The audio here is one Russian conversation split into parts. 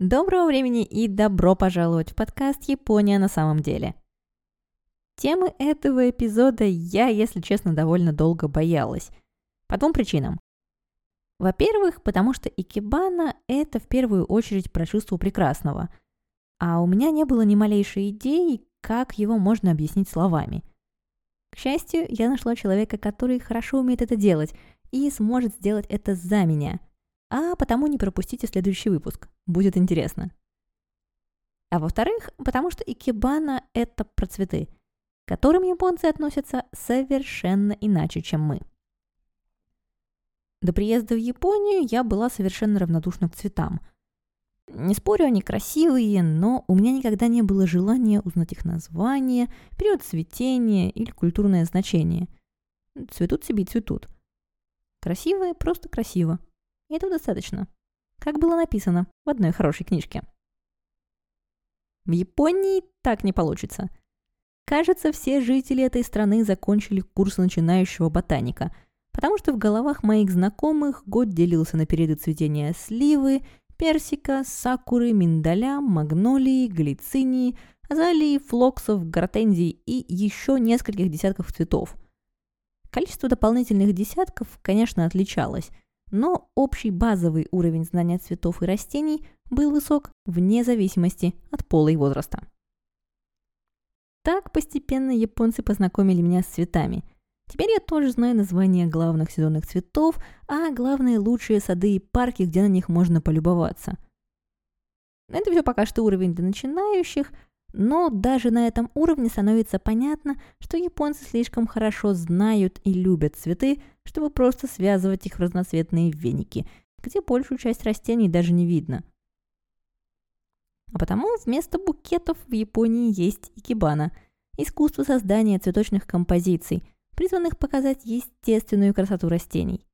Доброго времени и добро пожаловать в подкаст «Япония на самом деле». Темы этого эпизода я, если честно, довольно долго боялась. По двум причинам. Во-первых, потому что икебана – это в первую очередь про чувство прекрасного. А у меня не было ни малейшей идеи, как его можно объяснить словами. К счастью, я нашла человека, который хорошо умеет это делать и сможет сделать это за меня – а потому не пропустите следующий выпуск. Будет интересно. А во-вторых, потому что икебана – это про цветы, к которым японцы относятся совершенно иначе, чем мы. До приезда в Японию я была совершенно равнодушна к цветам. Не спорю, они красивые, но у меня никогда не было желания узнать их название, период цветения или культурное значение. Цветут себе и цветут. Красивые, просто красиво. И этого достаточно. Как было написано в одной хорошей книжке. В Японии так не получится. Кажется, все жители этой страны закончили курс начинающего ботаника, потому что в головах моих знакомых год делился на периоды цветения сливы, персика, сакуры, миндаля, магнолии, глицинии, азалии, флоксов, гортензий и еще нескольких десятков цветов. Количество дополнительных десятков, конечно, отличалось – но общий базовый уровень знания цветов и растений был высок вне зависимости от пола и возраста. Так постепенно японцы познакомили меня с цветами. Теперь я тоже знаю названия главных сезонных цветов, а главные лучшие сады и парки, где на них можно полюбоваться. Это все пока что уровень для начинающих – но даже на этом уровне становится понятно, что японцы слишком хорошо знают и любят цветы, чтобы просто связывать их в разноцветные веники, где большую часть растений даже не видно. А потому вместо букетов в Японии есть икебана – искусство создания цветочных композиций, призванных показать естественную красоту растений.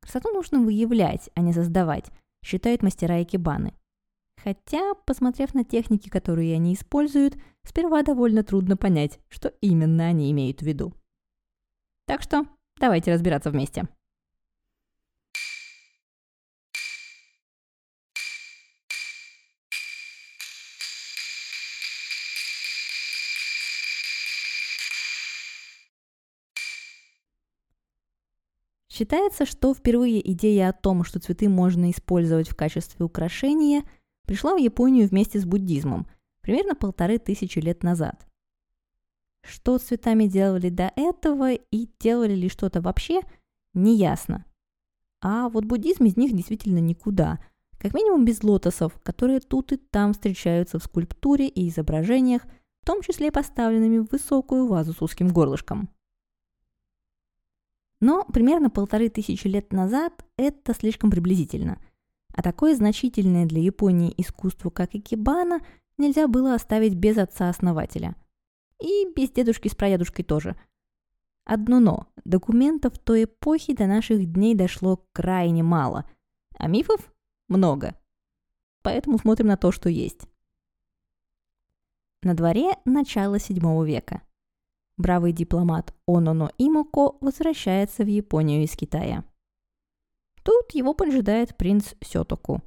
Красоту нужно выявлять, а не создавать, считают мастера икебаны – Хотя, посмотрев на техники, которые они используют, сперва довольно трудно понять, что именно они имеют в виду. Так что давайте разбираться вместе. Считается, что впервые идея о том, что цветы можно использовать в качестве украшения – пришла в Японию вместе с буддизмом, примерно полторы тысячи лет назад. Что с цветами делали до этого и делали ли что-то вообще, неясно. А вот буддизм из них действительно никуда, как минимум без лотосов, которые тут и там встречаются в скульптуре и изображениях, в том числе поставленными в высокую вазу с узким горлышком. Но примерно полторы тысячи лет назад это слишком приблизительно – а такое значительное для Японии искусство, как икебана, нельзя было оставить без отца-основателя. И без дедушки с прадедушкой тоже. Одно но. Документов той эпохи до наших дней дошло крайне мало, а мифов много. Поэтому смотрим на то, что есть. На дворе начало VII века. Бравый дипломат Ононо Имоко возвращается в Японию из Китая. Тут его поджидает принц Сётоку.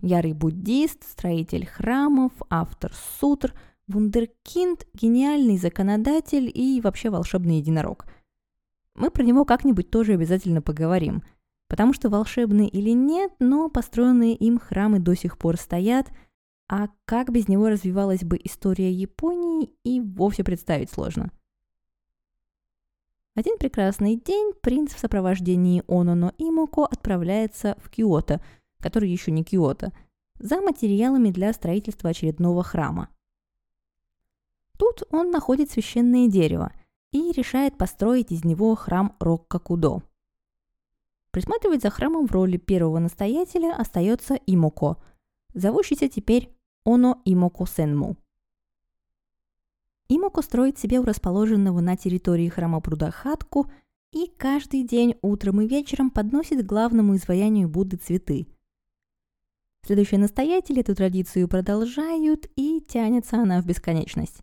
Ярый буддист, строитель храмов, автор сутр, вундеркинд, гениальный законодатель и вообще волшебный единорог. Мы про него как-нибудь тоже обязательно поговорим, потому что волшебный или нет, но построенные им храмы до сих пор стоят, а как без него развивалась бы история Японии и вовсе представить сложно – один прекрасный день принц в сопровождении Ононо и Моко отправляется в Киото, который еще не Киото, за материалами для строительства очередного храма. Тут он находит священное дерево и решает построить из него храм Роккакудо. Присматривать за храмом в роли первого настоятеля остается Имоко, зовущийся теперь Оно Имоко Сенму. Имоко строит себе у расположенного на территории храма пруда хатку и каждый день утром и вечером подносит главному изваянию Будды цветы. Следующие настоятели эту традицию продолжают, и тянется она в бесконечность.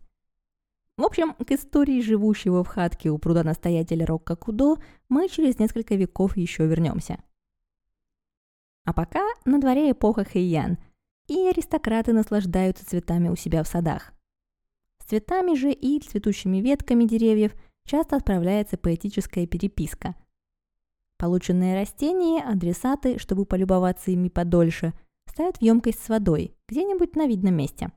В общем, к истории живущего в хатке у пруда настоятеля Рокка Кудо мы через несколько веков еще вернемся. А пока на дворе эпоха Хэйян, и аристократы наслаждаются цветами у себя в садах. С цветами же и цветущими ветками деревьев часто отправляется поэтическая переписка. Полученные растения адресаты, чтобы полюбоваться ими подольше, ставят в емкость с водой где-нибудь на видном месте.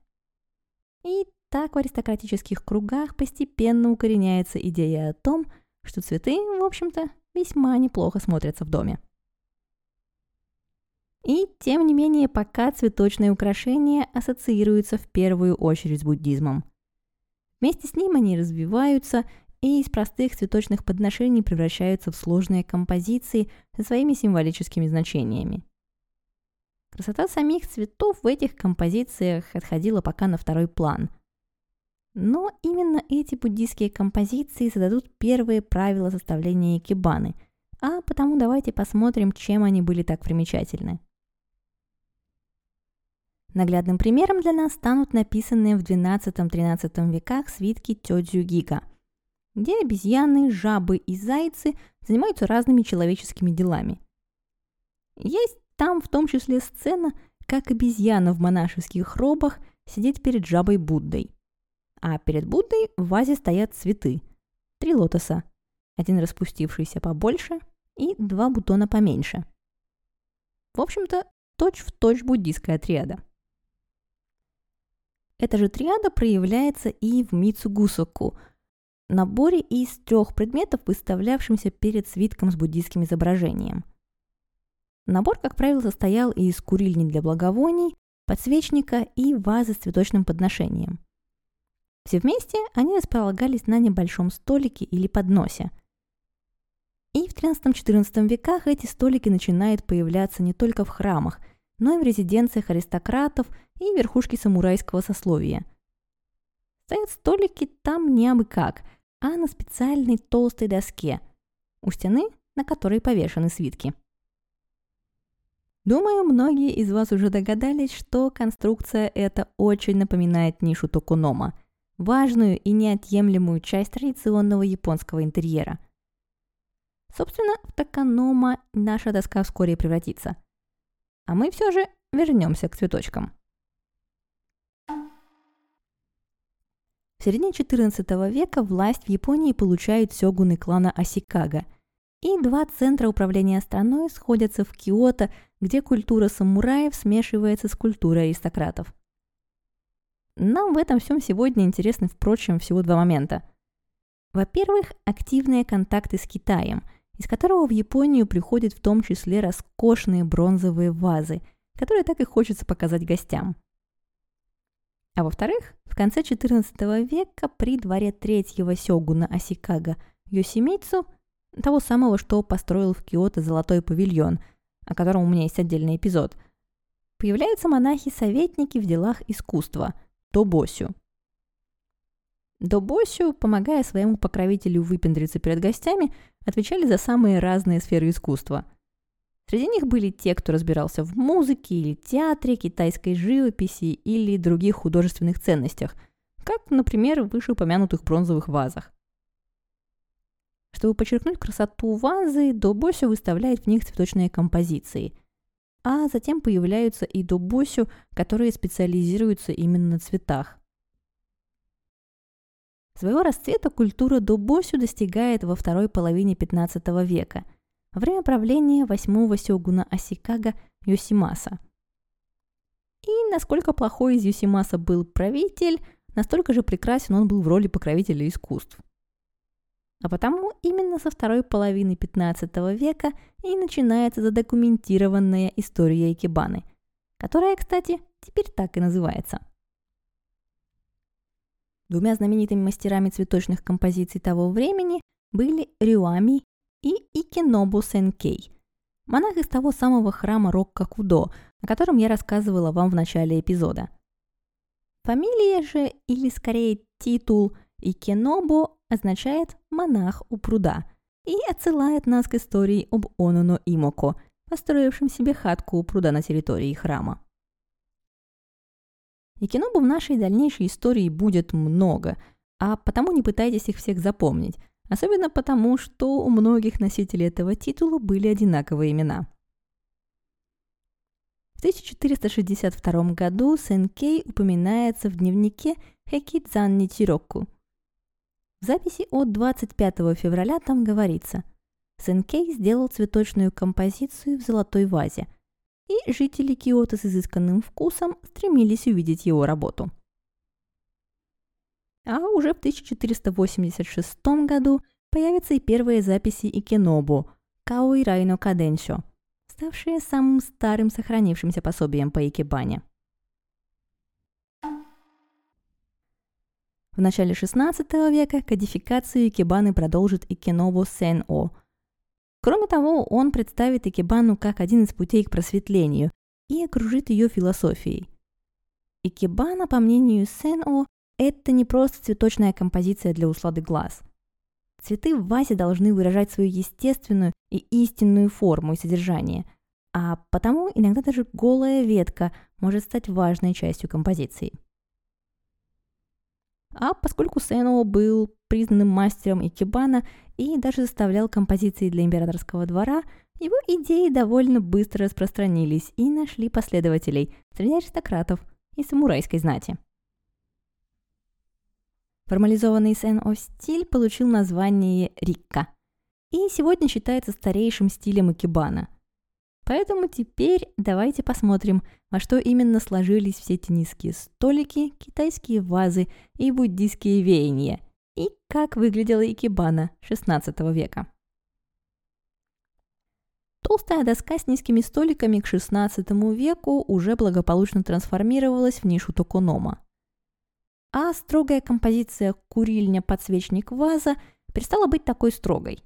И так в аристократических кругах постепенно укореняется идея о том, что цветы, в общем-то, весьма неплохо смотрятся в доме. И, тем не менее, пока цветочные украшения ассоциируются в первую очередь с буддизмом. Вместе с ним они развиваются и из простых цветочных подношений превращаются в сложные композиции со своими символическими значениями. Красота самих цветов в этих композициях отходила пока на второй план. Но именно эти буддийские композиции зададут первые правила составления икебаны, а потому давайте посмотрим, чем они были так примечательны. Наглядным примером для нас станут написанные в XII-XIII веках свитки Тёдзю Гига, где обезьяны, жабы и зайцы занимаются разными человеческими делами. Есть там в том числе сцена, как обезьяна в монашеских робах сидит перед жабой Буддой. А перед Буддой в вазе стоят цветы. Три лотоса. Один распустившийся побольше и два бутона поменьше. В общем-то, точь-в-точь буддийская триада. Эта же триада проявляется и в Мицугусоку, наборе из трех предметов, выставлявшимся перед свитком с буддийским изображением. Набор, как правило, состоял из курильни для благовоний, подсвечника и вазы с цветочным подношением. Все вместе они располагались на небольшом столике или подносе. И в XIII-XIV веках эти столики начинают появляться не только в храмах – но и в резиденциях аристократов и верхушки самурайского сословия. Стоят столики там не абы как, а на специальной толстой доске, у стены, на которой повешены свитки. Думаю, многие из вас уже догадались, что конструкция эта очень напоминает нишу токунома, важную и неотъемлемую часть традиционного японского интерьера. Собственно, в токанома наша доска вскоре превратится – а мы все же вернемся к цветочкам. В середине XIV века власть в Японии получают сёгуны клана Асикага, и два центра управления страной сходятся в Киото, где культура самураев смешивается с культурой аристократов. Нам в этом всем сегодня интересны, впрочем, всего два момента. Во-первых, активные контакты с Китаем – из которого в Японию приходят в том числе роскошные бронзовые вазы, которые так и хочется показать гостям. А во-вторых, в конце XIV века при дворе третьего сёгуна Асикага Йосимейцу, того самого, что построил в Киото золотой павильон, о котором у меня есть отдельный эпизод, появляются монахи-советники в делах искусства – Тобосю – Добосю, помогая своему покровителю выпендриться перед гостями, отвечали за самые разные сферы искусства. Среди них были те, кто разбирался в музыке или театре, китайской живописи или других художественных ценностях, как, например, в вышеупомянутых бронзовых вазах. Чтобы подчеркнуть красоту вазы, Добосю выставляет в них цветочные композиции. А затем появляются и Добосю, которые специализируются именно на цветах. Своего расцвета культура Добосю достигает во второй половине 15 века, время правления восьмого сёгуна Асикага Йосимаса. И насколько плохой из Йосимаса был правитель, настолько же прекрасен он был в роли покровителя искусств. А потому именно со второй половины 15 века и начинается задокументированная история Икебаны, которая, кстати, теперь так и называется – Двумя знаменитыми мастерами цветочных композиций того времени были Рюами и Икинобу Сенкей, монах из того самого храма Рокка-Кудо, о котором я рассказывала вам в начале эпизода. Фамилия же, или скорее титул Икинобу означает «монах у пруда» и отсылает нас к истории об Онуно Имоко, построившем себе хатку у пруда на территории храма. И кинобу в нашей дальнейшей истории будет много, а потому не пытайтесь их всех запомнить, особенно потому, что у многих носителей этого титула были одинаковые имена. В 1462 году Сенкей упоминается в дневнике Хекидзан Ничироку. В записи от 25 февраля там говорится «Сенкей сделал цветочную композицию в золотой вазе, и жители Киото с изысканным вкусом стремились увидеть его работу». А уже в 1486 году появятся и первые записи Икенобу «Каой Райно Каденшо», ставшие самым старым сохранившимся пособием по икебане. В начале XVI века кодификацию икебаны продолжит Икенобу Сен-О. Кроме того, он представит икебану как один из путей к просветлению и окружит ее философией. Икебана, по мнению Сен-О, это не просто цветочная композиция для услады глаз. Цветы в вазе должны выражать свою естественную и истинную форму и содержание, а потому иногда даже голая ветка может стать важной частью композиции. А поскольку Сэно был признанным мастером икебана и даже заставлял композиции для императорского двора, его идеи довольно быстро распространились и нашли последователей среди аристократов и самурайской знати. Формализованный Сен-О стиль получил название Рикка и сегодня считается старейшим стилем икебана. Поэтому теперь давайте посмотрим, во что именно сложились все эти низкие столики, китайские вазы и буддийские веяния, и как выглядела икебана XVI века. Толстая доска с низкими столиками к XVI веку уже благополучно трансформировалась в нишу токонома – а строгая композиция «Курильня-подсвечник-ваза» перестала быть такой строгой.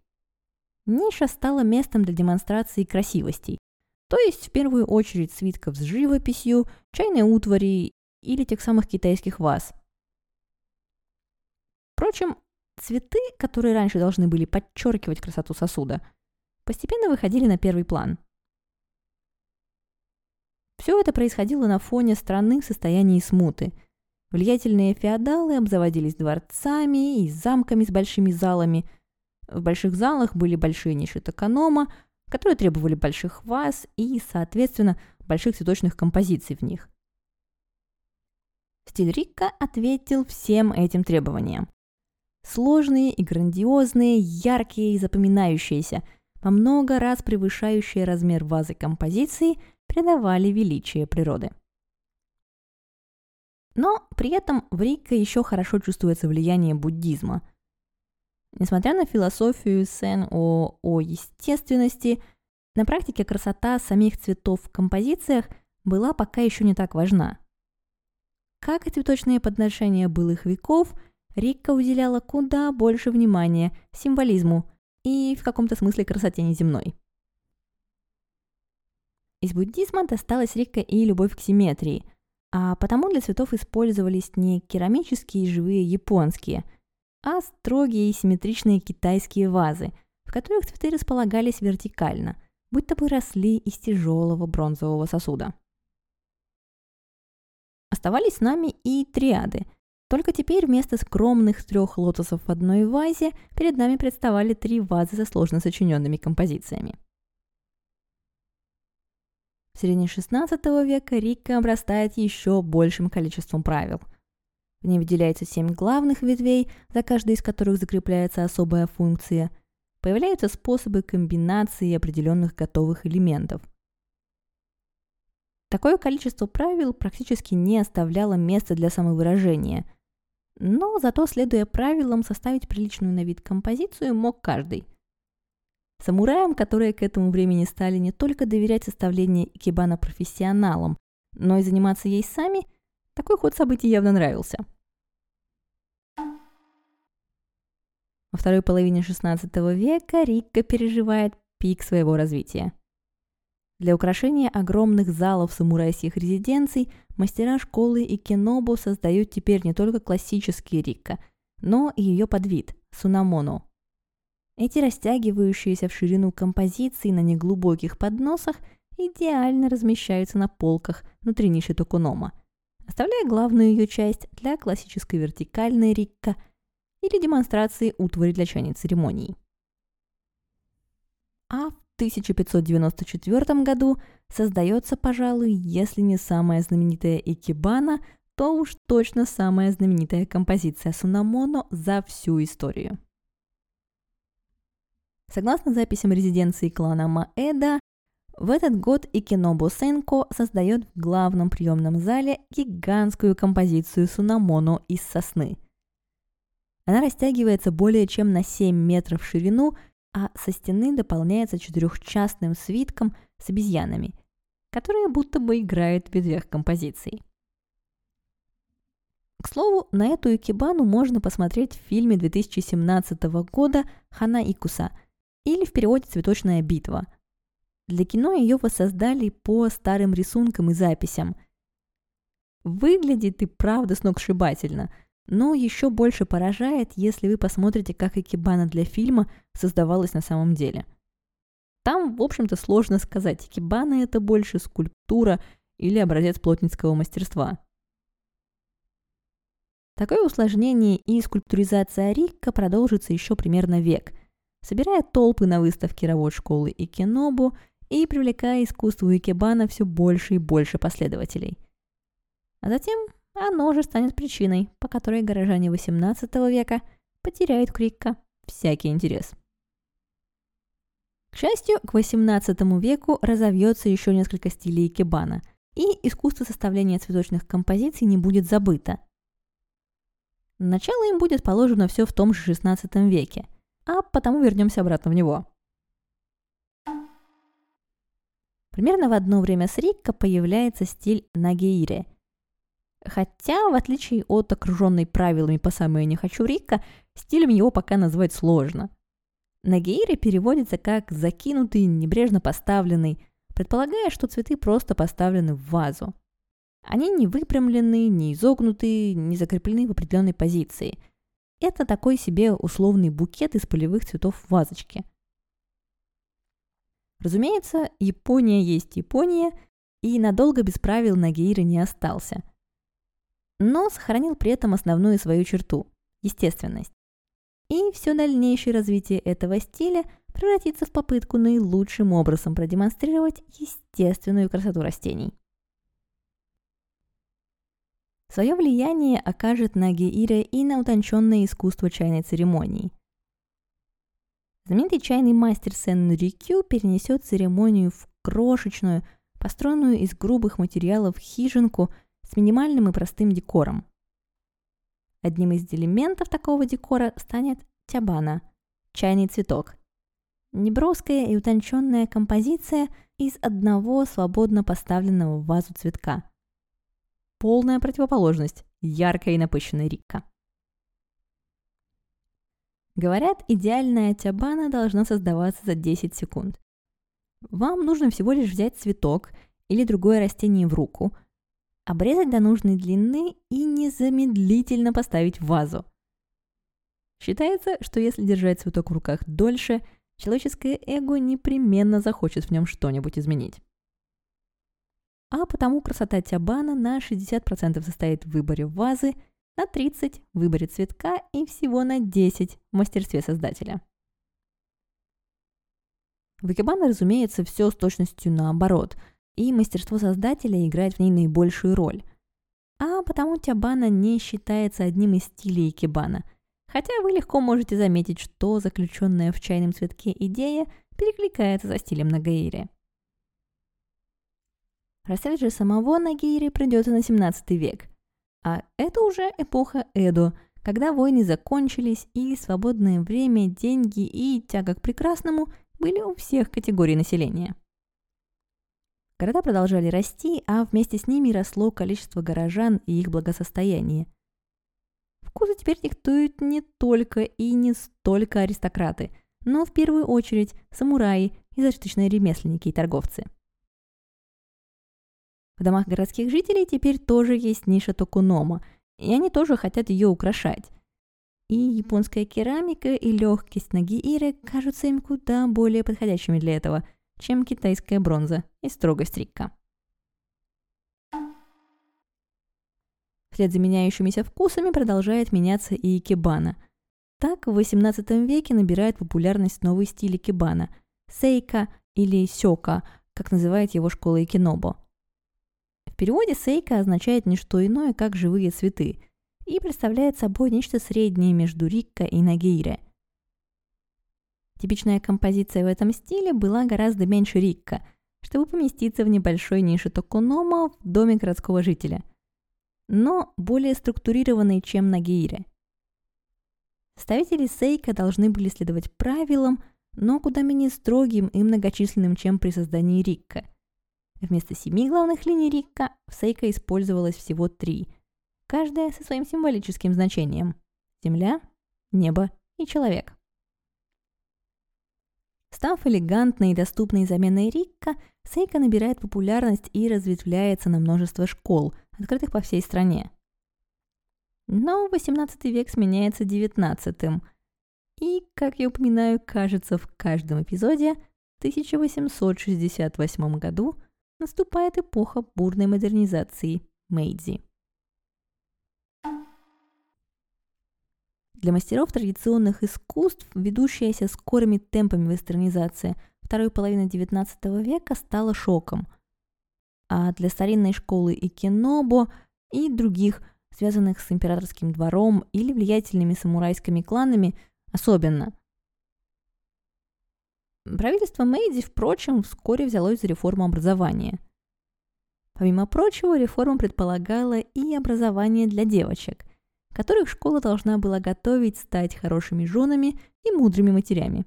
Ниша стала местом для демонстрации красивостей, то есть в первую очередь свитков с живописью, чайной утвари или тех самых китайских ваз. Впрочем, цветы, которые раньше должны были подчеркивать красоту сосуда, постепенно выходили на первый план. Все это происходило на фоне страны в состоянии смуты – Влиятельные феодалы обзаводились дворцами и замками с большими залами. В больших залах были большие ниши токанома, которые требовали больших ваз и, соответственно, больших цветочных композиций в них. Стиль Рикка ответил всем этим требованиям. Сложные и грандиозные, яркие и запоминающиеся, во много раз превышающие размер вазы композиции, придавали величие природы. Но при этом в Рике еще хорошо чувствуется влияние буддизма. Несмотря на философию Сен о, о естественности, на практике красота самих цветов в композициях была пока еще не так важна. Как и цветочные подношения былых веков, Рикка уделяла куда больше внимания символизму и в каком-то смысле красоте неземной. Из буддизма досталась Рикка и любовь к симметрии – а потому для цветов использовались не керамические живые японские, а строгие и симметричные китайские вазы, в которых цветы располагались вертикально, будто бы росли из тяжелого бронзового сосуда. Оставались с нами и триады. Только теперь вместо скромных трех лотосов в одной вазе перед нами представали три вазы со сложно сочиненными композициями. В середине XVI века Рикка обрастает еще большим количеством правил. В ней выделяется семь главных ветвей, за каждой из которых закрепляется особая функция. Появляются способы комбинации определенных готовых элементов. Такое количество правил практически не оставляло места для самовыражения. Но зато, следуя правилам, составить приличную на вид композицию мог каждый. Самураям, которые к этому времени стали не только доверять составление икебана профессионалам, но и заниматься ей сами, такой ход событий явно нравился. Во второй половине XVI века Рикка переживает пик своего развития. Для украшения огромных залов самурайских резиденций мастера школы и кинобу создают теперь не только классический Рикка, но и ее подвид – сунамоно – эти растягивающиеся в ширину композиции на неглубоких подносах идеально размещаются на полках внутри ниши токунома, оставляя главную ее часть для классической вертикальной рикка или демонстрации утвари для чайной церемонии. А в 1594 году создается, пожалуй, если не самая знаменитая икебана, то уж точно самая знаменитая композиция Сунамоно за всю историю. Согласно записям резиденции клана Маэда, в этот год Икинобу Сенко создает в главном приемном зале гигантскую композицию Сунамоно из сосны. Она растягивается более чем на 7 метров в ширину, а со стены дополняется четырехчастным свитком с обезьянами, которые будто бы играют в ветвях композиций. К слову, на эту икебану можно посмотреть в фильме 2017 года «Хана Икуса» или в переводе «Цветочная битва», для кино ее воссоздали по старым рисункам и записям. Выглядит и правда сногсшибательно, но еще больше поражает, если вы посмотрите, как Икебана для фильма создавалась на самом деле. Там, в общем-то, сложно сказать, Икебана это больше скульптура или образец плотницкого мастерства. Такое усложнение и скульптуризация Рикка продолжится еще примерно век, собирая толпы на выставке работ школы Икенобу – и привлекая искусству икебана все больше и больше последователей. А затем оно же станет причиной, по которой горожане XVIII века потеряют Крикка всякий интерес. К счастью, к XVIII веку разовьется еще несколько стилей икебана, и искусство составления цветочных композиций не будет забыто. Начало им будет положено все в том же XVI веке, а потому вернемся обратно в него – Примерно в одно время с Рикко появляется стиль Нагеире. Хотя, в отличие от окруженной правилами по самое не хочу Рикко, стилем его пока назвать сложно. Нагеире переводится как «закинутый, небрежно поставленный», предполагая, что цветы просто поставлены в вазу. Они не выпрямлены, не изогнуты, не закреплены в определенной позиции. Это такой себе условный букет из полевых цветов в вазочке. Разумеется, Япония есть Япония, и надолго без правил Нагиира не остался. Но сохранил при этом основную свою черту – естественность. И все дальнейшее развитие этого стиля превратится в попытку наилучшим образом продемонстрировать естественную красоту растений. Свое влияние окажет на Геире и на утонченное искусство чайной церемонии – Знаменитый чайный мастер Сен Рикю перенесет церемонию в крошечную, построенную из грубых материалов хижинку с минимальным и простым декором. Одним из элементов такого декора станет тябана – чайный цветок. Неброская и утонченная композиция из одного свободно поставленного в вазу цветка. Полная противоположность яркой и напыщенной Рикка. Говорят, идеальная тябана должна создаваться за 10 секунд. Вам нужно всего лишь взять цветок или другое растение в руку, обрезать до нужной длины и незамедлительно поставить в вазу. Считается, что если держать цветок в руках дольше, человеческое эго непременно захочет в нем что-нибудь изменить. А потому красота тябана на 60% состоит в выборе вазы – на 30 в выборе цветка и всего на 10 в мастерстве создателя. В Икебана, разумеется, все с точностью наоборот, и мастерство создателя играет в ней наибольшую роль. А потому тябана не считается одним из стилей икебана, хотя вы легко можете заметить, что заключенная в чайном цветке идея перекликается со стилем Нагаири. Расцвет же самого Нагири придется на 17 век, а это уже эпоха Эдо, когда войны закончились и свободное время, деньги и тяга к прекрасному были у всех категорий населения. Города продолжали расти, а вместе с ними росло количество горожан и их благосостояние. Вкусы теперь диктуют не только и не столько аристократы, но в первую очередь самураи и зажиточные ремесленники и торговцы – в домах городских жителей теперь тоже есть ниша токунома, и они тоже хотят ее украшать. И японская керамика и легкость нагииры кажутся им куда более подходящими для этого, чем китайская бронза и строгость рикка. Вслед за меняющимися вкусами продолжает меняться и икебана. Так в XVIII веке набирает популярность новый стиль икебана – сейка или сёка, как называет его школа Икинобо. Переводе сейка означает не что иное, как живые цветы, и представляет собой нечто среднее между рикко и нагире. Типичная композиция в этом стиле была гораздо меньше рикко, чтобы поместиться в небольшой нише токонома в доме городского жителя, но более структурированной, чем нагире. Ставители сейка должны были следовать правилам, но куда менее строгим и многочисленным, чем при создании рикка. Вместо семи главных линий рикка в сейка использовалось всего три, каждая со своим символическим значением – земля, небо и человек. Став элегантной и доступной заменой Рикка, Сейка набирает популярность и разветвляется на множество школ, открытых по всей стране. Но 18 век сменяется 19 и, как я упоминаю, кажется, в каждом эпизоде, в 1868 году наступает эпоха бурной модернизации Мэйдзи. Для мастеров традиционных искусств, ведущаяся скорыми темпами вестернизация второй половины XIX века стала шоком. А для старинной школы Икинобо и других, связанных с императорским двором или влиятельными самурайскими кланами – особенно. Правительство Мэйдзи, впрочем, вскоре взялось за реформу образования. Помимо прочего, реформа предполагала и образование для девочек, которых школа должна была готовить стать хорошими женами и мудрыми матерями.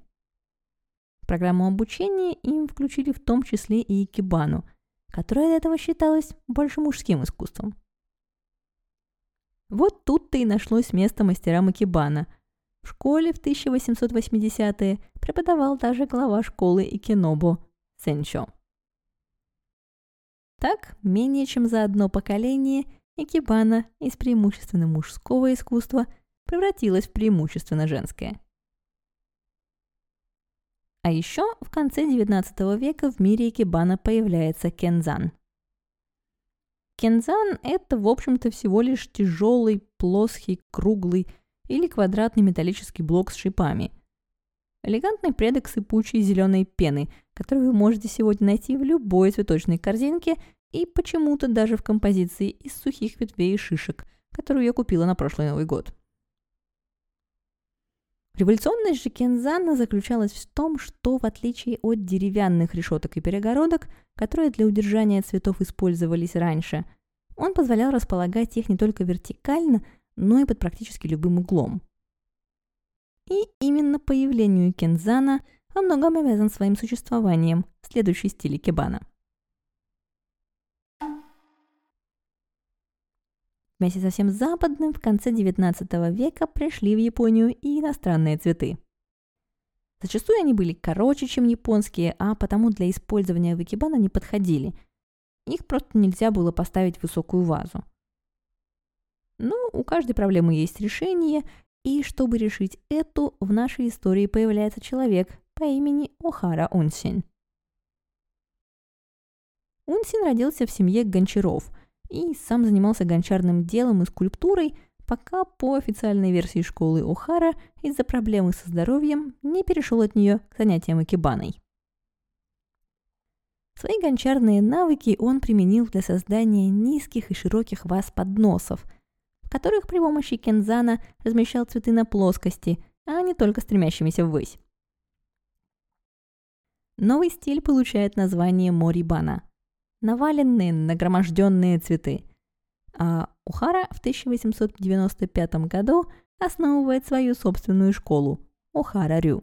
Программу обучения им включили в том числе и икебану, которая до этого считалась больше мужским искусством. Вот тут-то и нашлось место мастерам икебана – в школе в 1880-е преподавал даже глава школы Икинобу Сенчо. Так, менее чем за одно поколение Икебана из преимущественно мужского искусства превратилась в преимущественно женское. А еще в конце XIX века в мире икебана появляется кензан. Кензан – это, в общем-то, всего лишь тяжелый, плоский, круглый, или квадратный металлический блок с шипами. Элегантный предок сыпучей зеленой пены, который вы можете сегодня найти в любой цветочной корзинке и почему-то даже в композиции из сухих ветвей и шишек, которую я купила на прошлый Новый год. Революционность же Кензана заключалась в том, что в отличие от деревянных решеток и перегородок, которые для удержания цветов использовались раньше, он позволял располагать их не только вертикально, но и под практически любым углом. И именно появлению кензана во многом обязан своим существованием следующий стиль кебана. Вместе со всем западным в конце XIX века пришли в Японию и иностранные цветы. Зачастую они были короче, чем японские, а потому для использования в икебана не подходили. Их просто нельзя было поставить в высокую вазу – но у каждой проблемы есть решение, и чтобы решить эту, в нашей истории появляется человек по имени Охара Унсин. Унсин родился в семье гончаров и сам занимался гончарным делом и скульптурой, пока по официальной версии школы Охара из-за проблемы со здоровьем не перешел от нее к занятиям экибаной. Свои гончарные навыки он применил для создания низких и широких ваз-подносов – в которых при помощи кензана размещал цветы на плоскости, а не только стремящимися ввысь. Новый стиль получает название морибана – наваленные, нагроможденные цветы. А Ухара в 1895 году основывает свою собственную школу – Ухара-рю.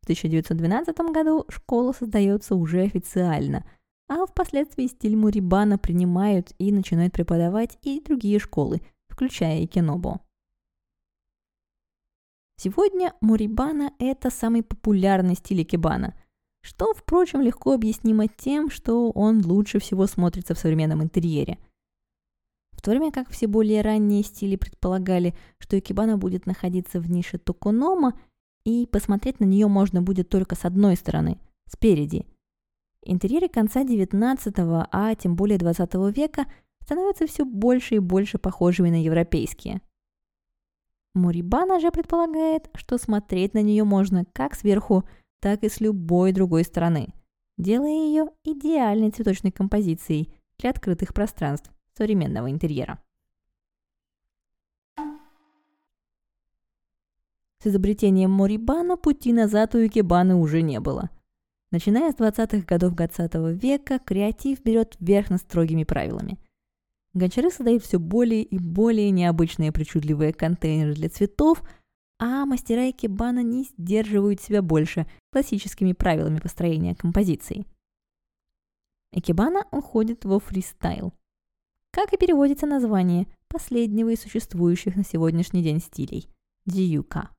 В 1912 году школа создается уже официально – а впоследствии стиль Мурибана принимают и начинают преподавать и другие школы, включая и Кенобо. Сегодня Мурибана – это самый популярный стиль икебана, что, впрочем, легко объяснимо тем, что он лучше всего смотрится в современном интерьере. В то время как все более ранние стили предполагали, что икебана будет находиться в нише токонома, и посмотреть на нее можно будет только с одной стороны – спереди – Интерьеры конца XIX, а тем более XX века становятся все больше и больше похожими на европейские. Мурибана же предполагает, что смотреть на нее можно как сверху, так и с любой другой стороны, делая ее идеальной цветочной композицией для открытых пространств современного интерьера. С изобретением Морибана пути назад у Икебаны уже не было. Начиная с 20-х годов 20 века, креатив берет верх над строгими правилами. Гончары создают все более и более необычные причудливые контейнеры для цветов, а мастера Икебана не сдерживают себя больше классическими правилами построения композиций. Икебана уходит во фристайл. Как и переводится название последнего из существующих на сегодняшний день стилей – дзюка.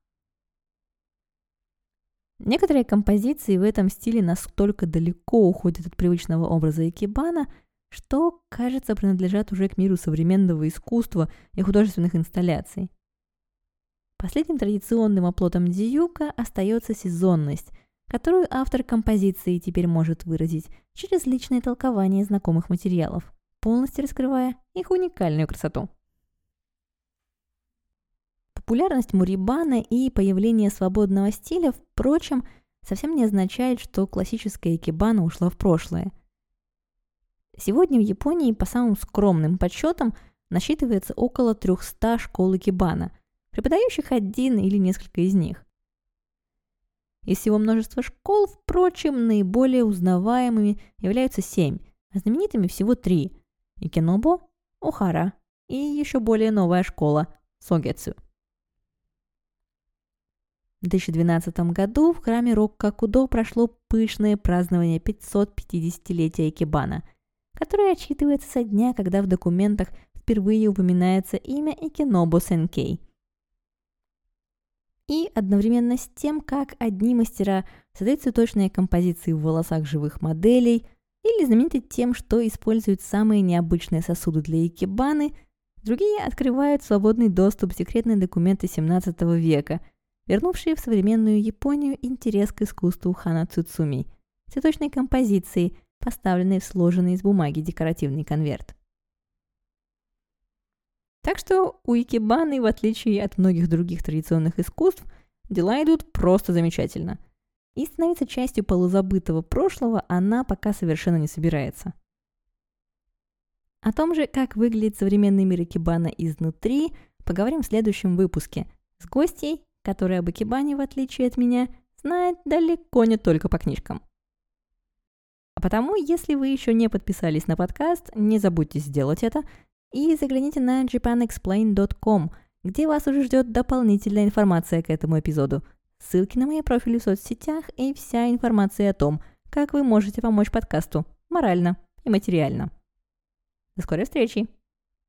Некоторые композиции в этом стиле настолько далеко уходят от привычного образа икебана, что, кажется, принадлежат уже к миру современного искусства и художественных инсталляций. Последним традиционным оплотом дзюка остается сезонность, которую автор композиции теперь может выразить через личное толкование знакомых материалов, полностью раскрывая их уникальную красоту. Популярность Мурибана и появление свободного стиля, впрочем, совсем не означает, что классическая икебана ушла в прошлое. Сегодня в Японии, по самым скромным подсчетам, насчитывается около 300 школ икебана, преподающих один или несколько из них. Из всего множества школ, впрочем, наиболее узнаваемыми являются семь, а знаменитыми всего три – Икенобо, Охара и еще более новая школа – Согецу. В 2012 году в храме Роккакудо прошло пышное празднование 550-летия Икебана, которое отчитывается со дня, когда в документах впервые упоминается имя Икенобо Сенкей. И одновременно с тем, как одни мастера создают цветочные композиции в волосах живых моделей, или знамениты тем, что используют самые необычные сосуды для икебаны, другие открывают свободный доступ в секретные документы 17 века – вернувшие в современную Японию интерес к искусству Хана Цуцуми, цветочной композиции, поставленной в сложенный из бумаги декоративный конверт. Так что у икебаны, в отличие от многих других традиционных искусств, дела идут просто замечательно. И становиться частью полузабытого прошлого она пока совершенно не собирается. О том же, как выглядит современный мир икебана изнутри, поговорим в следующем выпуске с гостей который об Икебане, в отличие от меня, знает далеко не только по книжкам. А потому, если вы еще не подписались на подкаст, не забудьте сделать это и загляните на japanexplain.com, где вас уже ждет дополнительная информация к этому эпизоду, ссылки на мои профили в соцсетях и вся информация о том, как вы можете помочь подкасту морально и материально. До скорой встречи.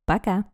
Пока.